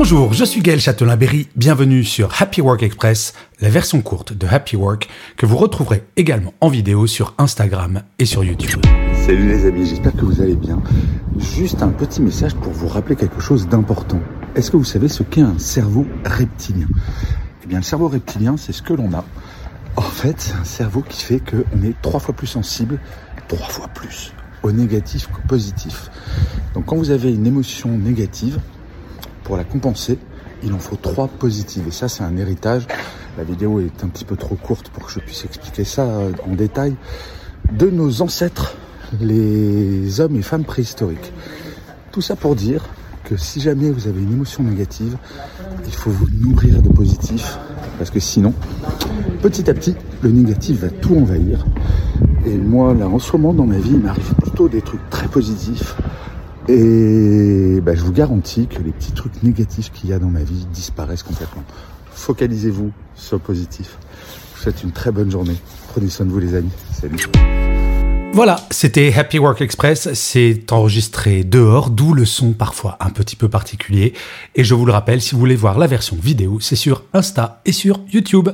Bonjour, je suis Gaël Châtelain-Berry, bienvenue sur Happy Work Express, la version courte de Happy Work que vous retrouverez également en vidéo sur Instagram et sur YouTube. Salut les amis, j'espère que vous allez bien. Juste un petit message pour vous rappeler quelque chose d'important. Est-ce que vous savez ce qu'est un cerveau reptilien? Eh bien le cerveau reptilien, c'est ce que l'on a. En fait, c'est un cerveau qui fait qu'on est trois fois plus sensible, trois fois plus, au négatif qu'au positif. Donc quand vous avez une émotion négative, pour la compenser, il en faut trois positives. Et ça, c'est un héritage. La vidéo est un petit peu trop courte pour que je puisse expliquer ça euh, en détail. De nos ancêtres, les hommes et femmes préhistoriques. Tout ça pour dire que si jamais vous avez une émotion négative, il faut vous nourrir de positif. Parce que sinon, petit à petit, le négatif va tout envahir. Et moi, là, en ce moment, dans ma vie, il m'arrive plutôt des trucs très positifs. Et bah, je vous garantis que les petits trucs négatifs qu'il y a dans ma vie disparaissent complètement. Focalisez-vous sur le positif. Je vous souhaite une très bonne journée. Prenez soin de vous les amis. Salut. Voilà, c'était Happy Work Express. C'est enregistré dehors, d'où le son parfois un petit peu particulier. Et je vous le rappelle, si vous voulez voir la version vidéo, c'est sur Insta et sur YouTube.